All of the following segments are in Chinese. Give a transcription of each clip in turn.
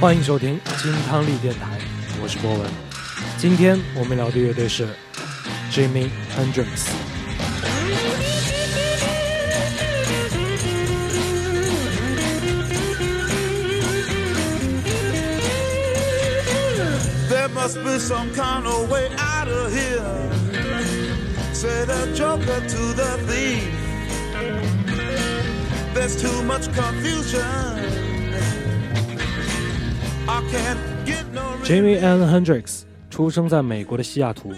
欢迎收听金汤力电台，我是波文。今天我们聊的乐队是 Jimmy Hendrix。There must be some kind of way out of here. Say the joker to the thief. There's too much confusion. Jimmy Allen Hendrix 出生在美国的西雅图。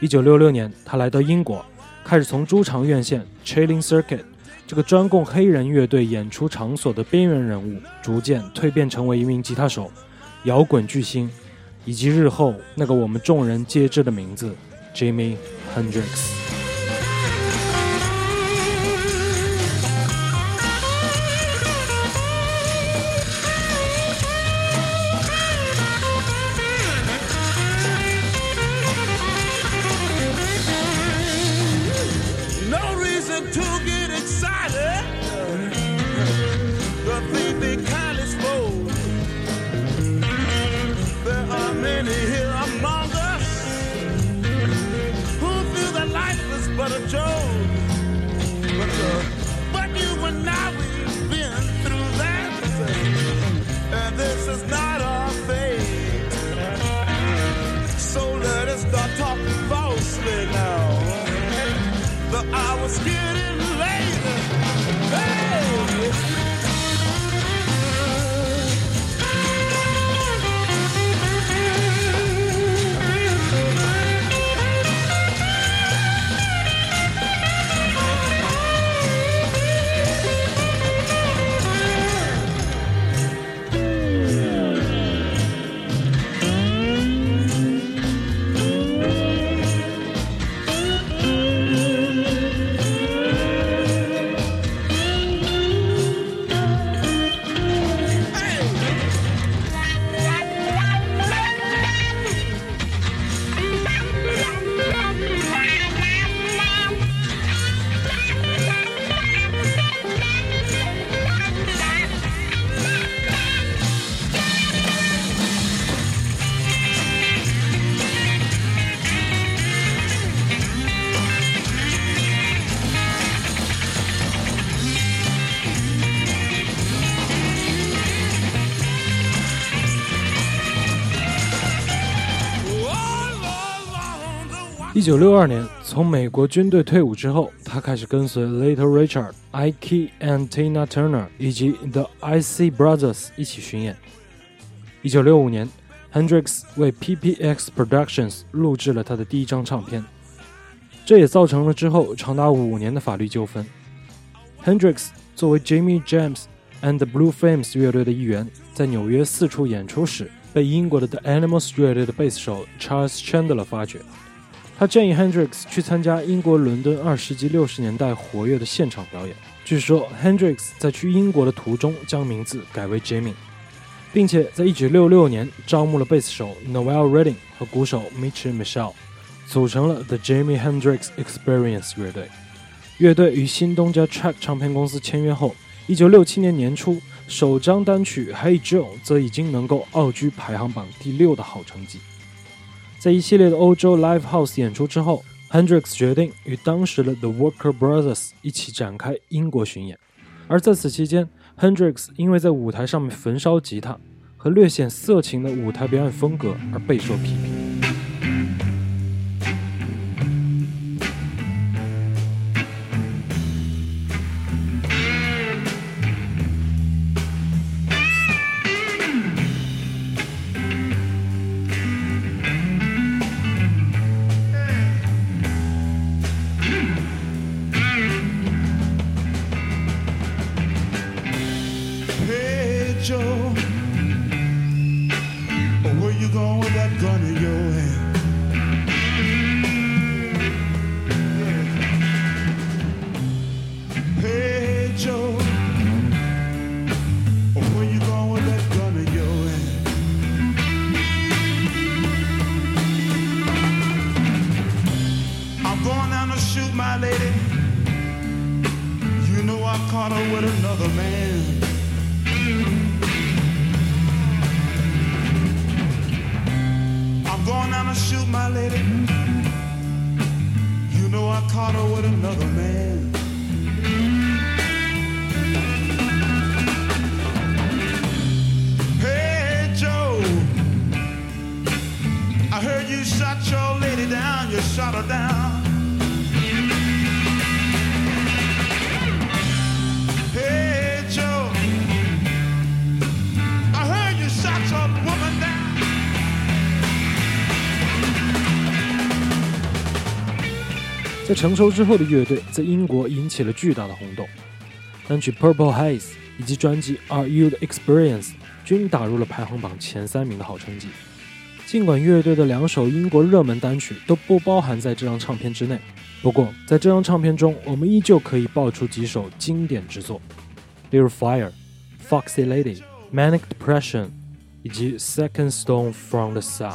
1966年，他来到英国，开始从猪场院线 （Chilling Circuit） 这个专供黑人乐队演出场所的边缘人物，逐渐蜕变成为一名吉他手、摇滚巨星，以及日后那个我们众人皆知的名字 ——Jimmy Hendrix。九六二年，从美国军队退伍之后，他开始跟随 Little Richard、Ike and Tina Turner 以及 The Icy Brothers 一起巡演。一九六五年，Hendrix 为 PPX Productions 录制了他的第一张唱片，这也造成了之后长达五年的法律纠纷。Hendrix 作为 Jimmy James and the Blue Flames 乐队的一员，在纽约四处演出时，被英国的 The Animals 乐队的贝斯手 Charles Chandler 发掘。他建议 Hendrix 去参加英国伦敦二世纪六十年代活跃的现场表演。据说 Hendrix 在去英国的途中将名字改为 Jimmy，并且在1966年招募了贝斯手 Noel Redding 和鼓手 Mitch Michelle，组成了 The Jimi Hendrix Experience 乐队。乐队与新东家 Track 唱片公司签约后，1967年年初首张单曲《Hey Joe》则已经能够傲居排行榜第六的好成绩。在一系列的欧洲 live house 演出之后，Hendrix 决定与当时的 The Walker Brothers 一起展开英国巡演。而在此期间，Hendrix 因为在舞台上面焚烧吉他和略显色情的舞台表演风格而备受批评。Lady. You know I caught her with another man. Hey, Joe. I heard you shot your lady down. You shot her down. 成熟之后的乐队在英国引起了巨大的轰动，单曲《Purple Haze》以及专辑《Are You the Experience》均打入了排行榜前三名的好成绩。尽管乐队的两首英国热门单曲都不包含在这张唱片之内，不过在这张唱片中，我们依旧可以爆出几首经典之作，例如《Fire》、《Foxy Lady》、《Manic Depression》以及《Second Stone from the Sun》。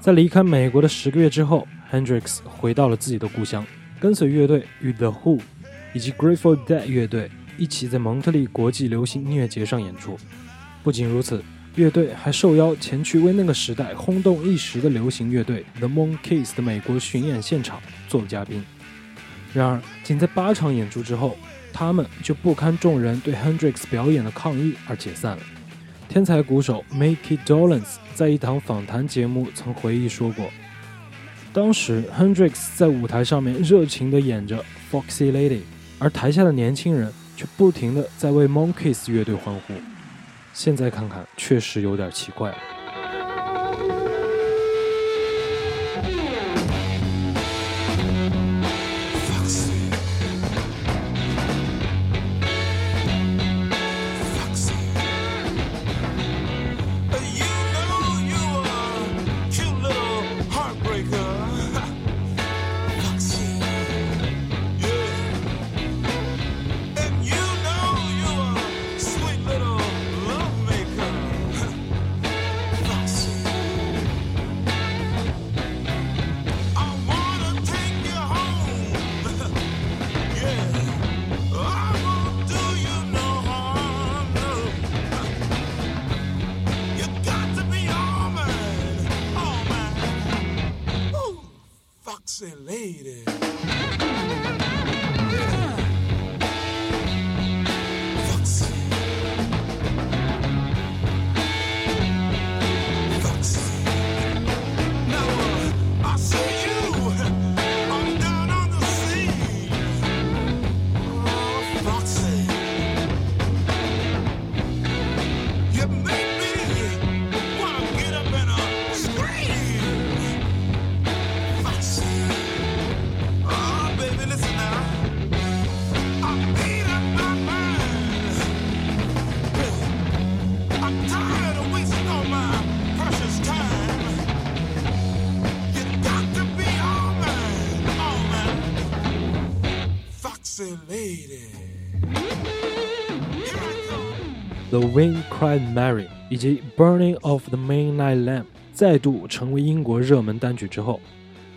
在离开美国的十个月之后，Hendrix 回到了自己的故乡，跟随乐队与 The Who 以及 Grateful Dead 乐队一起在蒙特利国际流行音乐节上演出。不仅如此，乐队还受邀前去为那个时代轰动一时的流行乐队 The Monkees 的美国巡演现场做嘉宾。然而，仅在八场演出之后，他们就不堪众人对 Hendrix 表演的抗议而解散了。天才鼓手 Mickey Dolenz 在一档访谈节目曾回忆说过，当时 Hendrix 在舞台上面热情的演着 Foxy Lady，而台下的年轻人却不停的在为 Monkeys 乐队欢呼。现在看看，确实有点奇怪了。Foxy lady. The Wind Cried Mary 以及 Burning of the Midnight Lamp 再度成为英国热门单曲之后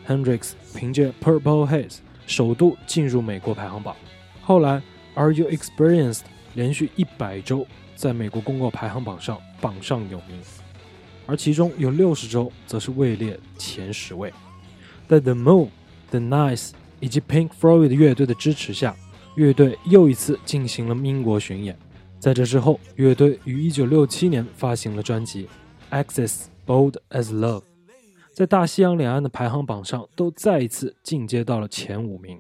，Hendrix 凭借 Purple Haze 首度进入美国排行榜。后来，Are You Experienced 连续一百周在美国公告排行榜上榜上有名，而其中有六十周则是位列前十位。在 The Moon、The Nice 以及 Pink Floyd 乐队的支持下，乐队又一次进行了英国巡演。在这之后，乐队于1967年发行了专辑《Access Bold as Love》，在大西洋两岸的排行榜上都再一次进阶到了前五名。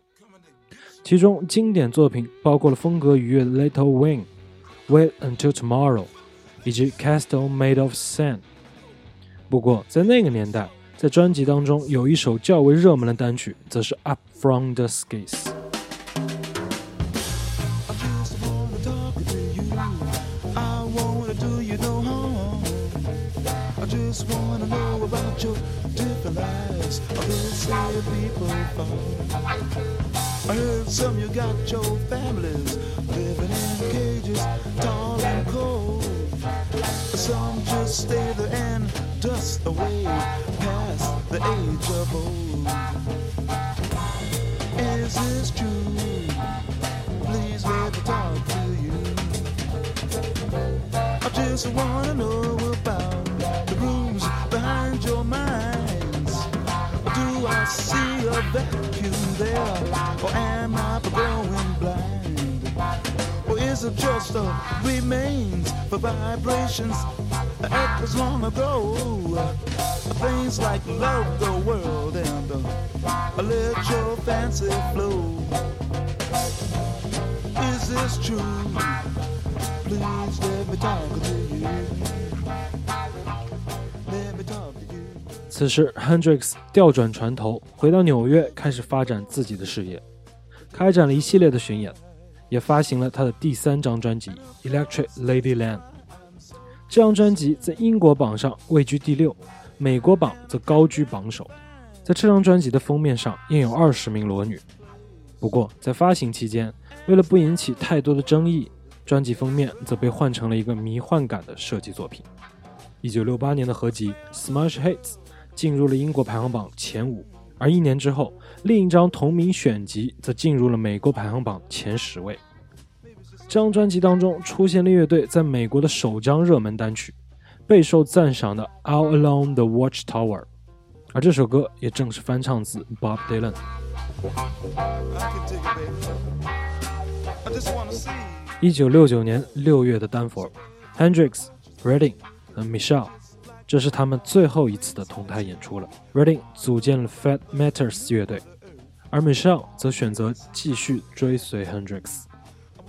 其中经典作品包括了风格愉悦的《Little Wing》、《Wait Until Tomorrow》以及《Castle Made of Sand》。不过在那个年代，在专辑当中有一首较为热门的单曲，则是《Up From the Skies》。Your different lives of way people fall. I heard some you got your families living in cages, tall and cold. Some just stay there and dust away past the age of old. Is this true? Please let me talk to you. I just wanna know your minds. Do I see a vacuum there? Or am I growing blind? Or is it just a remains for vibrations that echoes long ago? Things like love the world and uh, let your fancy flow. Is this true? Please let me talk to you. 此时，Hendrix 调转船头，回到纽约，开始发展自己的事业，开展了一系列的巡演，也发行了他的第三张专辑《Electric Ladyland》。这张专辑在英国榜上位居第六，美国榜则高居榜首。在这张专辑的封面上印有二十名裸女。不过，在发行期间，为了不引起太多的争议，专辑封面则被换成了一个迷幻感的设计作品。一九六八年的合集《Smash Hits》进入了英国排行榜前五，而一年之后，另一张同名选集则进入了美国排行榜前十位。这张专辑当中出现了乐队在美国的首张热门单曲，备受赞赏的《All Along the Watchtower》，而这首歌也正是翻唱自 Bob Dylan。一九六九年六月的丹佛，Hendrix、Redding 和 Michelle，这是他们最后一次的同台演出了。Redding 组建了 Fat Matters 乐队，而 Michelle 则选择继续追随 Hendrix。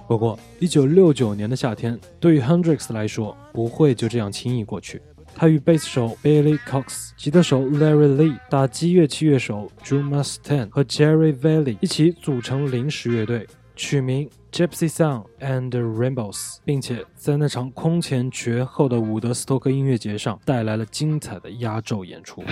不过，一九六九年的夏天对于 Hendrix 来说不会就这样轻易过去。他与贝斯手 Billy Cox、吉他手 Larry Lee、打击乐器乐手 Drew Mustaine 和 Jerry Valley 一起组成临时乐队，取名 Gypsy Song and Rainbows，并且在那场空前绝后的伍德斯托克音乐节上带来了精彩的压轴演出。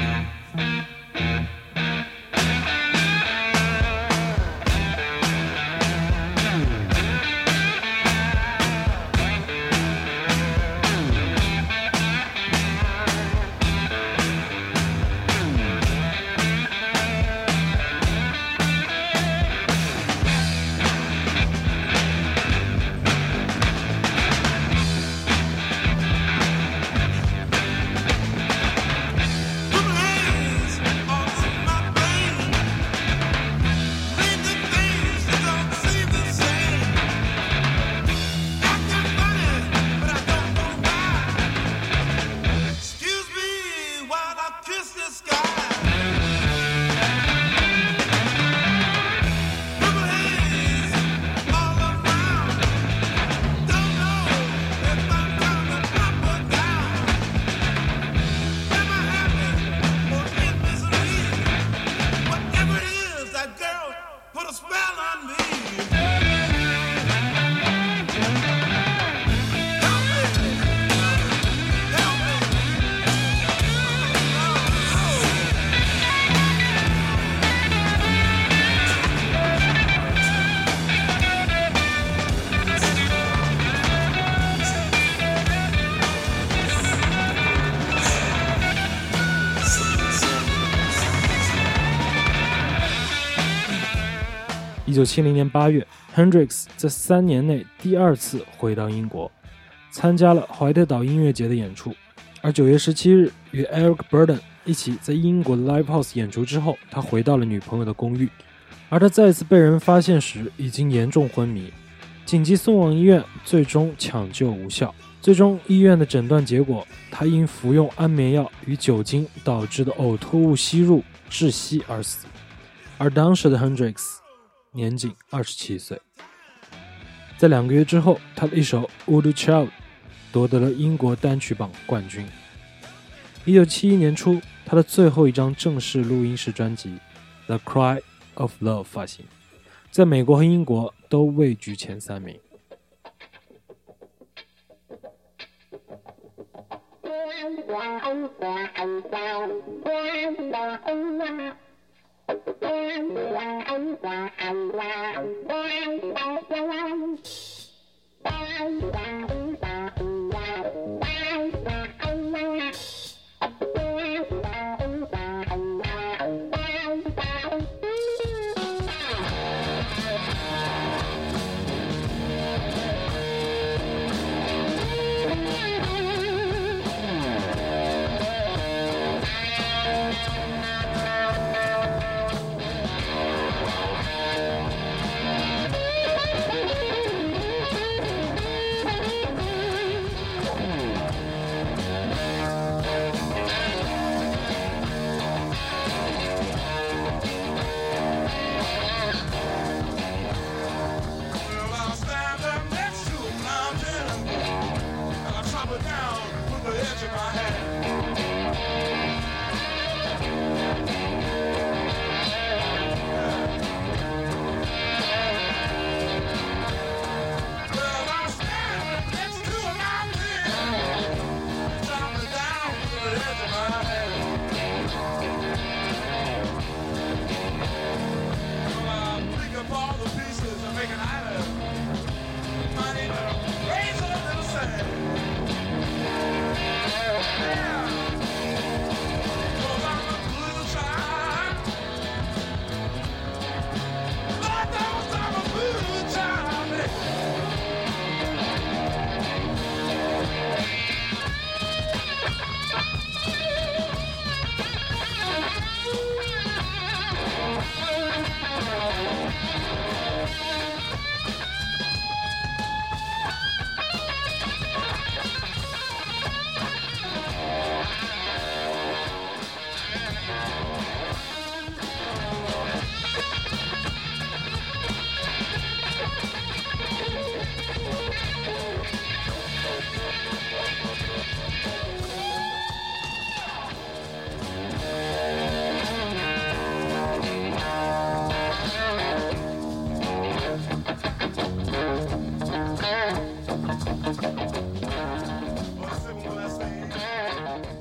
九七零年八月，Hendrix 在三年内第二次回到英国，参加了怀特岛音乐节的演出。而九月十七日，与 Eric Burden 一起在英国的 Live House 演出之后，他回到了女朋友的公寓。而他再次被人发现时，已经严重昏迷，紧急送往医院，最终抢救无效。最终，医院的诊断结果，他因服用安眠药与酒精导致的呕吐物吸入窒息而死。而当时的 Hendrix 年仅二十七岁。在两个月之后，他的一首《Voodoo Child》夺得了英国单曲榜冠军。一九七一年初，他的最后一张正式录音室专辑《The Cry of Love》发行，在美国和英国都位居前三名。Bye.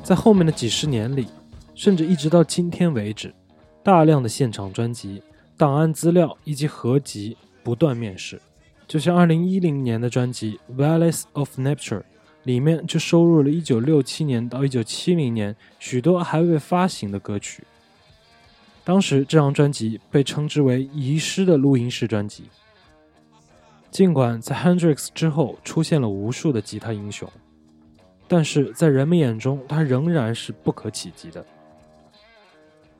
在后面的几十年里，甚至一直到今天为止，大量的现场专辑、档案资料以及合集不断面世。就像2010年的专辑《Valleys of Nature》，里面就收录了1967年到1970年许多还未发行的歌曲。当时这张专辑被称之为“遗失的录音室专辑”。尽管在 Hendrix 之后出现了无数的吉他英雄，但是在人们眼中，他仍然是不可企及的。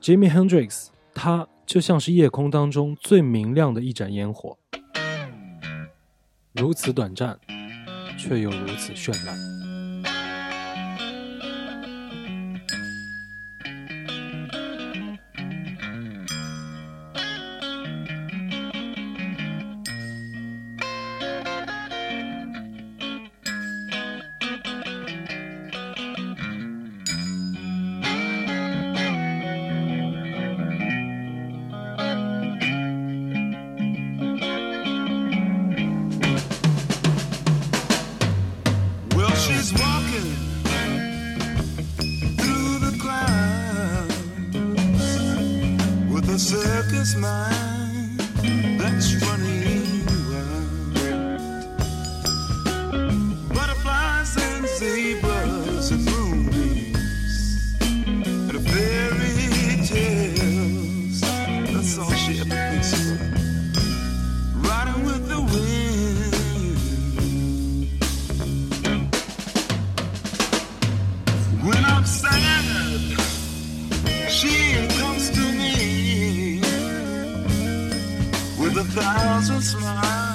Jimmy Hendrix，他就像是夜空当中最明亮的一盏烟火，如此短暂，却又如此绚烂。My. A thousand smiles.